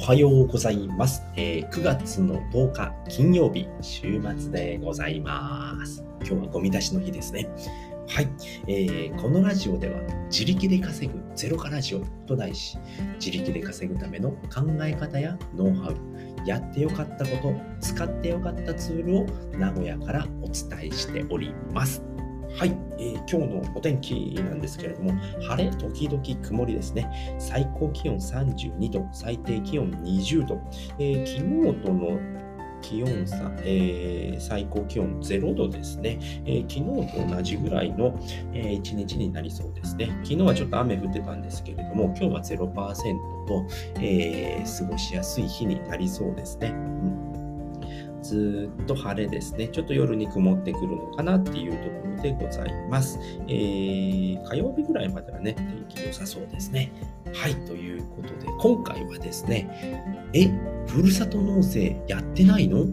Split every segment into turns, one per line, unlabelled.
おはようございます、えー、9月の10日金曜日、週末でございます。今日はゴミ出しの日ですね。はい、えー、このラジオでは自力で稼ぐゼロ化ラジオと題し自力で稼ぐための考え方やノウハウやってよかったこと使ってよかったツールを名古屋からお伝えしておりますはい、えー、今日のお天気なんですけれども、晴れ時々曇りですね。最高気温32度、最低気温20度。えー、昨日との気温差、えー、最高気温0度ですね、えー、昨日と同じぐらいの、えー、1日になりそうですね。昨日はちょっと雨降ってたんですけれども、今日は0%と、えー、過ごしやすい日になりそうですね。うんずっと晴れですね。ちょっと夜に曇ってくるのかなっていうところでございます。えー、火曜日ぐらいまではね、天気良さそうですね。はい、ということで、今回はですね、え、ふるさと納税やってないの？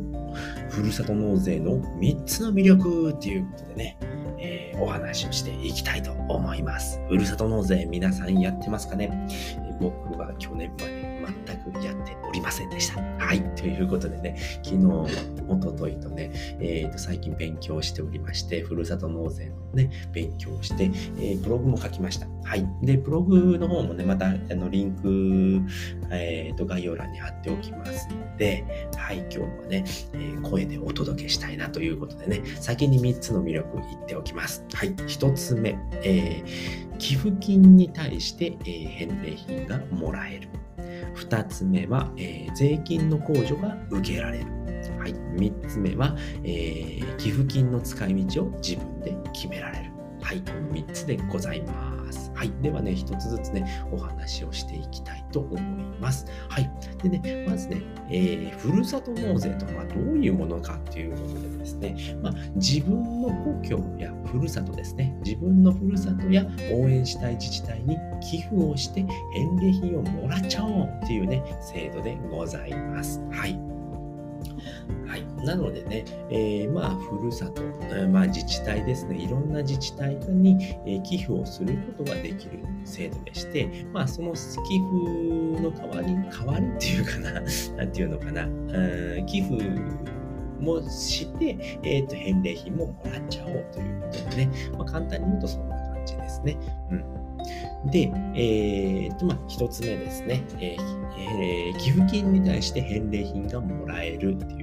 ふるさと納税の3つの魅力っていうことでね、えー、お話をしていきたいと思います。ふるさと納税皆さんやってますかね？僕は去年まで全くやっておりませんでした。はい。ということでね、昨日、おとといとね、えっ、ー、と、最近勉強しておりまして、ふるさと納税のね、勉強して、えー、ブログも書きました。はい。で、ブログの方もね、また、あの、リンク、えっ、ー、と、概要欄に貼っておきますので、はい、今日はね、え、声でお届けしたいなということでね、先に3つの魅力言っておきます。はい。1つ目、え、寄付金に対して、え、返礼品がもらえる。2つ目は、えー、税金の控除が受けられる。はい、3つ目は、えー、寄付金の使い道を自分で決められる。はい、この3つでございます。はい。ではね、一つずつね、お話をしていきたいと思います。はい。でね、まずね、えー、ふるさと納税とはどういうものかっていうことでですね、まあ、自分の故郷やふるさとですね、自分のふるさとや応援したい自治体に寄付をして返礼品をもらっちゃおうっていうね、制度でございます。はい。はい、なのでね、えー、まあ、ふるさと、まあ、自治体ですね、いろんな自治体に、えー、寄付をすることができる制度でして、まあ、その寄付の代わり、代わりっていうかな、なんていうのかな、うん寄付もして、えっ、と、返礼品ももらっちゃおうということでね、まあ、簡単に言うとそんな感じですね。うん。で、えー、と、まあ、一つ目ですね、えーえー、寄付金に対して返礼品がもらえるってい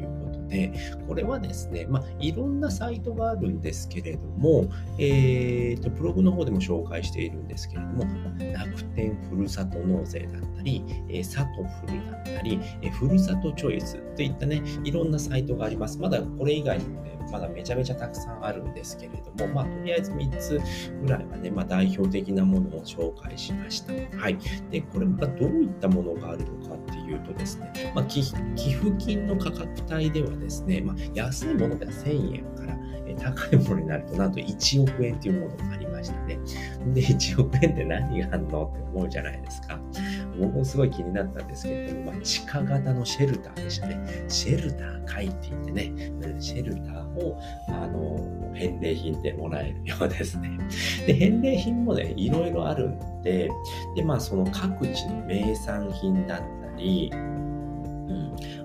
で、これはですね、まあ、いろんなサイトがあるんですけれども、えー、と、ブログの方でも紹介しているんですけれども、楽天ふるさと納税だったり、えー、サトフルだったり、え、ふるさとチョイスといったね、いろんなサイトがあります。まだこれ以外にもね、まだめちゃめちゃたくさんあるんですけれども、まあ、とりあえず3つぐらいはね、まあ、代表的なものを紹介しました。はい。で、これまたどういったものがあるのかっていうとですね、まあ、寄付金の価格帯ではですね、ですねまあ、安いものでは1000円から、え高いものになるとなんと1億円というものがありましたね。で、1億円って何があるのって思うじゃないですか。僕もすごい気になったんですけれども、まあ、地下型のシェルターでしたね。シェルター書いていてね、シェルターを、あの、返礼品でもらえるようですね。で、返礼品もね、いろいろあるんで、で、まあ、その各地の名産品だったり、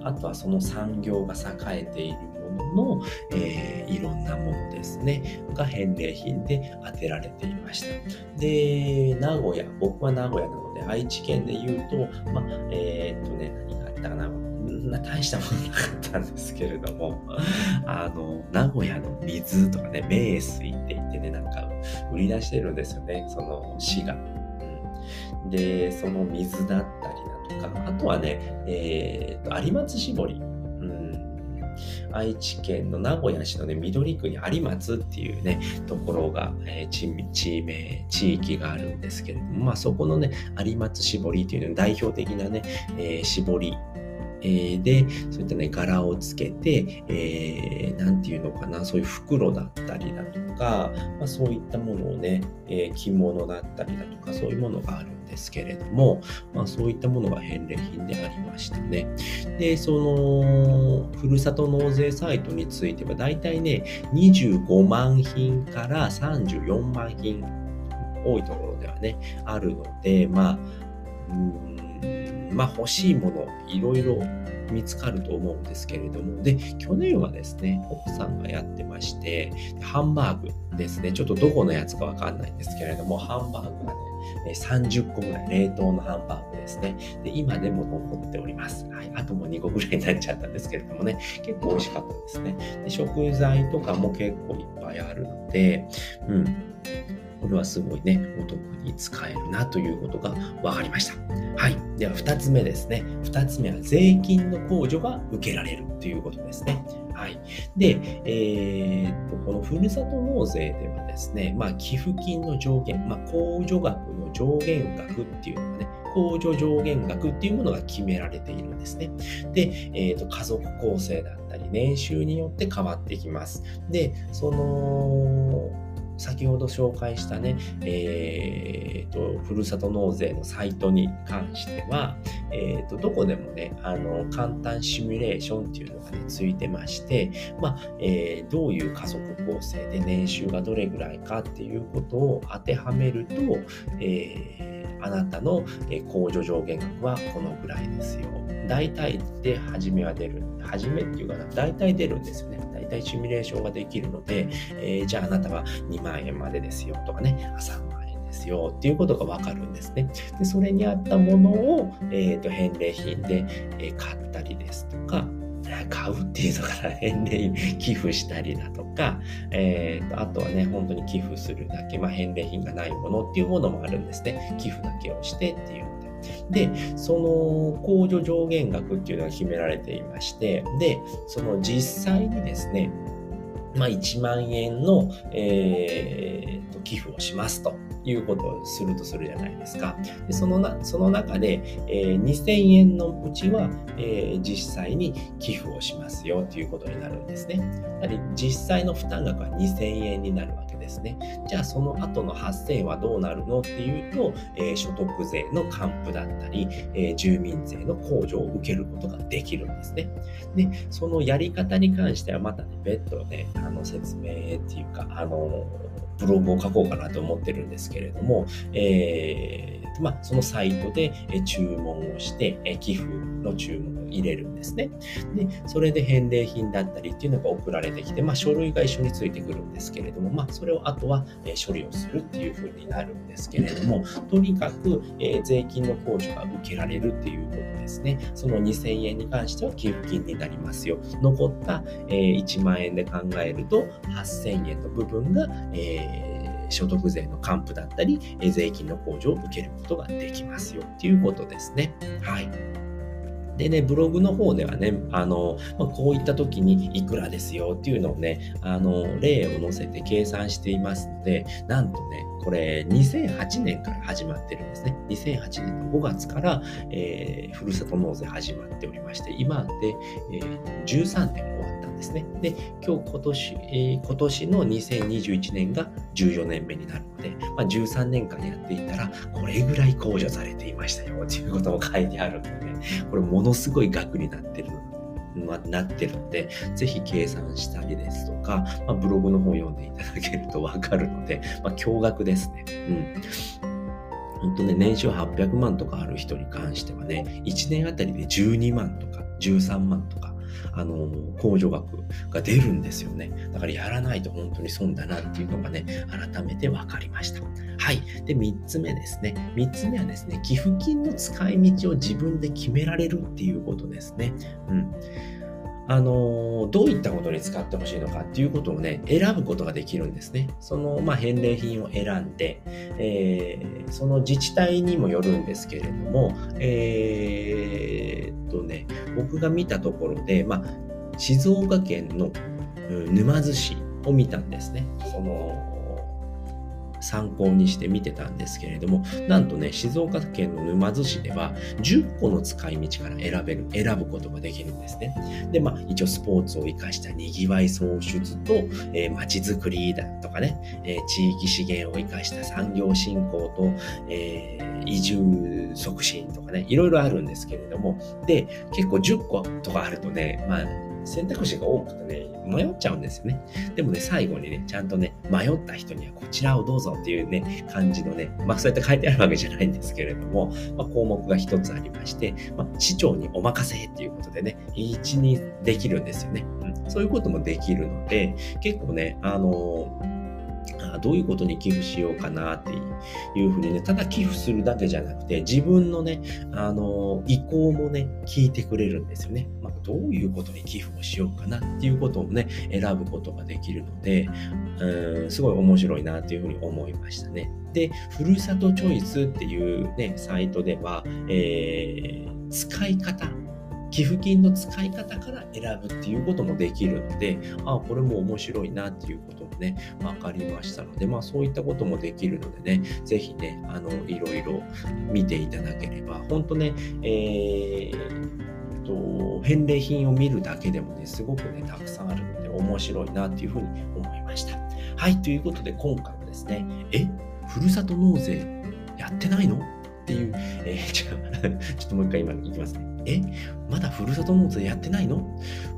あとはその産業が栄えているものの、えー、いろんなものですね、が返礼品で当てられていました。で、名古屋、僕は名古屋なので、愛知県で言うと、まあ、えー、っとね、何があったかな、な大したものなかったんですけれども、あの、名古屋の水とかね、名水って言ってね、なんか売り出してるんですよね、その市が。で、その水だったりだとか、あとはね、えー、と、有松絞り。愛知県の名古屋市のね、緑区に有松っていうね、ところが、えー、地地名、地域があるんですけれども、まあそこのね、有松絞りっていうの代表的なね、えー、絞り。で、そういったね、柄をつけて、えー、なんていうのかな、そういう袋だったりだとか、まあ、そういったものをね、えー、着物だったりだとか、そういうものがあるですけれども、まあ、そういったものが返礼品でありましたね。で、その、ふるさと納税サイトについては、だいたいね、25万品から34万品、多いところではね、あるので、まあ、うん、まあ欲しいもの、いろいろ見つかると思うんですけれども、で、去年はですね、奥さんがやってまして、ハンバーグですね、ちょっとどこのやつかわかんないんですけれども、ハンバーグがね、30個ぐらい冷凍のハンバーグですね。で、今でも残っております。はい。あともう2個ぐらいになっちゃったんですけれどもね、結構美味しかったですね。で食材とかも結構いっぱいあるので、うん。これはすごいね、お得に使えるなということが分かりました。はい。では、2つ目ですね。2つ目は税金の控除が受けられるということですね。はい。で、えー、っと、このふるさと納税ではですね、まあ、寄付金の上限、まあ、控除額の上限額っていうのがね、控除上限額っていうものが決められているんですね。で、えーと、家族構成だったり、年収によって変わってきます。で、その、先ほど紹介したね、えーと、ふるさと納税のサイトに関しては、えーと、どこでもね、あの簡単シミュレーションっていうのがね、ついてまして、まあえー、どういう家族構成で年収がどれぐらいかっていうことを当てはめると、えー、あなたの控除上限額はこのぐらいですよ。大体で初めは出る。初めっていうかな、大体出るんですよね。大体シミュレーションができるので、えー、じゃああなたは2万円までですよとかね、3万円ですよっていうことがわかるんですね。で、それに合ったものを、えーと、返礼品で、え買ったりですとか、買うっていうのから返礼品寄付したりだとか、えーと、あとはね、本当に寄付するだけ、まあ、返礼品がないものっていうものもあるんですね。寄付だけをしてっていうので、その控除上限額っていうのが決められていまして、で、その実際にですね、まあ、1万円の、えー、と寄付をしますということをするとするじゃないですか。でそのなその中で、えー、2000円のうちは、えー、実際に寄付をしますよということになるんですね。やはり実際の負担額は2000円になるわけですね。じゃあその後の8000円はどうなるのっていうと、えー、所得税の還付だったり、え住民税の控除を受けることができるんですね。で、そのやり方に関してはまたね、別途ね、あの説明っていうか、あの、ブログを書こうかなと思ってるんですけれども、えー、まあ、そのサイトで注文をして、寄付の注文入れるんですね。で、それで返礼品だったりっていうのが送られてきて、まあ、書類が一緒についてくるんですけれども、まあ、それをあとは処理をするっていう風になるんですけれども、とにかく、え税金の控除が受けられるっていうことですね。その2000円に関しては寄付金になりますよ。残った、え1万円で考えると8000円の部分が、えー所得税の還付だったり、税金の控除を受けることができますよっていうことですね。はい。でね、ブログの方ではね、あの、まあ、こういった時にいくらですよっていうのをね、あの、例を載せて計算していますので、なんとね、これ2008年から始まってるんですね。2008年の5月から、えー、ふるさと納税始まっておりまして、今で、えー、13年終わったですね。で、今日今年、今年の2021年が14年目になるので、まあ、13年間やっていたら、これぐらい控除されていましたよということも書いてあるので、これものすごい額になってるので、なってるので、ぜひ計算したりですとか、まあ、ブログの方読んでいただけるとわかるので、まあ、驚愕ですね。うん。本当ね、年収800万とかある人に関してはね、1年あたりで12万とか13万とか、あの、控除額が出るんですよね。だからやらないと本当に損だなっていうのがね、改めて分かりました。はい。で、3つ目ですね。3つ目はですね、寄付金の使い道を自分で決められるっていうことですね。うん。あのどういったことに使ってほしいのかっていうことをね、選ぶことができるんですね。その、まあ、返礼品を選んで、えー、その自治体にもよるんですけれども、えー、っとね、僕が見たところで、まあ、静岡県の沼津市を見たんですね。その参考にして見てたんですけれども、なんとね、静岡県の沼津市では10個の使い道から選べる、選ぶことができるんですね。で、まあ、一応スポーツを活かしたにぎわい創出と、えー、街づくりだとかね、えー、地域資源を活かした産業振興と、えー、移住促進とかね、いろいろあるんですけれども、で、結構10個とかあるとね、まあ、選択肢が多くてね、迷っちゃうんですよね。でもね、最後にね、ちゃんとね、迷った人にはこちらをどうぞっていうね、感じのね、まあそうやって書いてあるわけじゃないんですけれども、まあ、項目が一つありまして、まあ、市長にお任せっていうことでね、一にできるんですよね。うん、そういうこともできるので、結構ね、あのーどういうことに寄付しようかなっていうふうにね、ただ寄付するだけじゃなくて、自分のね、あの、意向もね、聞いてくれるんですよね。どういうことに寄付をしようかなっていうことをね、選ぶことができるので、うん、すごい面白いなっていうふうに思いましたね。で、ふるさとチョイスっていうね、サイトでは、えー、使い方寄付金の使い方から選ぶっていうこともできるので、ああ、これも面白いなっていうこともね、分かりましたので、まあそういったこともできるのでね、ぜひね、あの、いろいろ見ていただければ、本当ね、えー、と、返礼品を見るだけでもね、すごくね、たくさんあるので、面白いなっていうふうに思いました。はい、ということで今回はですね、え、ふるさと納税やってないの？っていう、えー、ちょっともう一回今いきますね。えまだふるさと納税やってないの？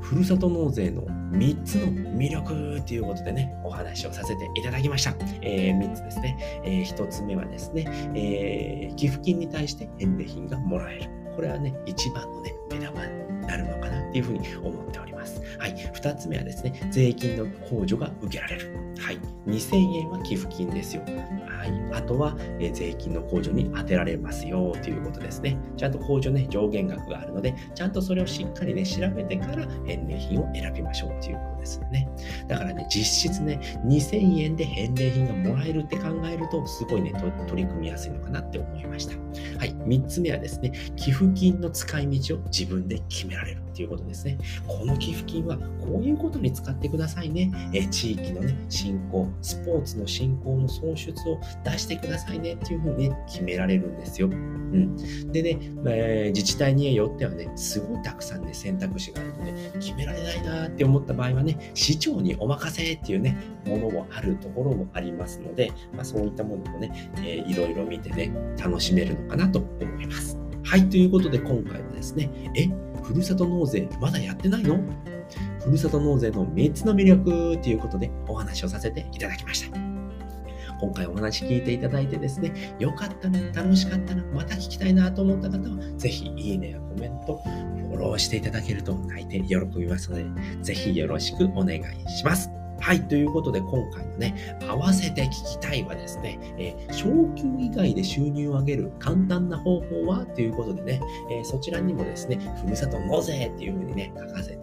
ふるさと納税の3つの魅力ということでね、お話をさせていただきました。えー、3つですね。えー、1つ目はですね、えー、寄付金に対して返礼品がもらえる。これはね、一番のね、目玉になるのかなっていうふうに思っております。はい。2つ目はですね、税金の控除が受けられる。はい。2000円は寄付金ですよ。はい。あとは、え、税金の控除に充てられますよということですね。ちゃんと控除ね、上限額があるので、ちゃんとそれをしっかりね、調べてから返礼品を選びましょうということですね。だからね、実質ね、2000円で返礼品がもらえるって考えると、すごいね、取り組みやすいのかなって思いました。はい。3つ目はですね、寄付金の使い道を自分で決められるっていうことですね。この寄付金はこういうことに使ってくださいね。え地域のね、振興、スポーツの振興の創出を出してくださいねっていうふうにね、決められるんですよ。うん。でね、えー、自治体によってはね、すごいたくさんね、選択肢があるので、決められないなって思った場合はね、市長にお任せっていうね、ものもあるところもありますので、まあ、そういったものもね、えー、いろいろ見てね、楽しめるのかなと思います。はい、ということで今回はですね、え、ふるさと納税まだやってないの？ふるさと納税の3つの魅力ということでお話をさせていただきました。今回お話聞いていただいてですね、よかったな、楽しかったな、また聞きたいなと思った方は、ぜひいいねやコメント、フォローしていただけると大変喜びますので、ぜひよろしくお願いします。はい。ということで、今回のね、合わせて聞きたいはですね、えー、昇給以外で収入を上げる簡単な方法は？ということでね、えー、そちらにもですね、ふるさと納税っていうふうにね、書かせて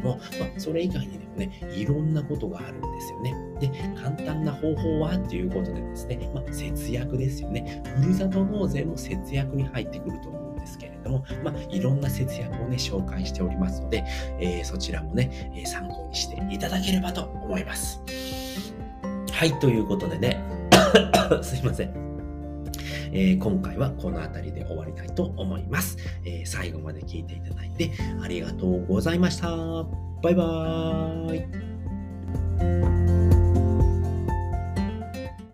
も、まあ、それ以外にでもね、いろんなことがあるんですよね。で、簡単な方法はっていうことでですね、まあ、節約ですよね。ふるさと納税も節約に入ってくると思うんですけれども、まあ、いろんな節約をね、紹介しておりますので、えー、そちらもね、え、参考にしていただければと思います。はい、ということでね、すいません。えー、今回はこの辺りで終わりたいと思います、えー、最後まで聞いていただいてありがとうございました。バイバーイ。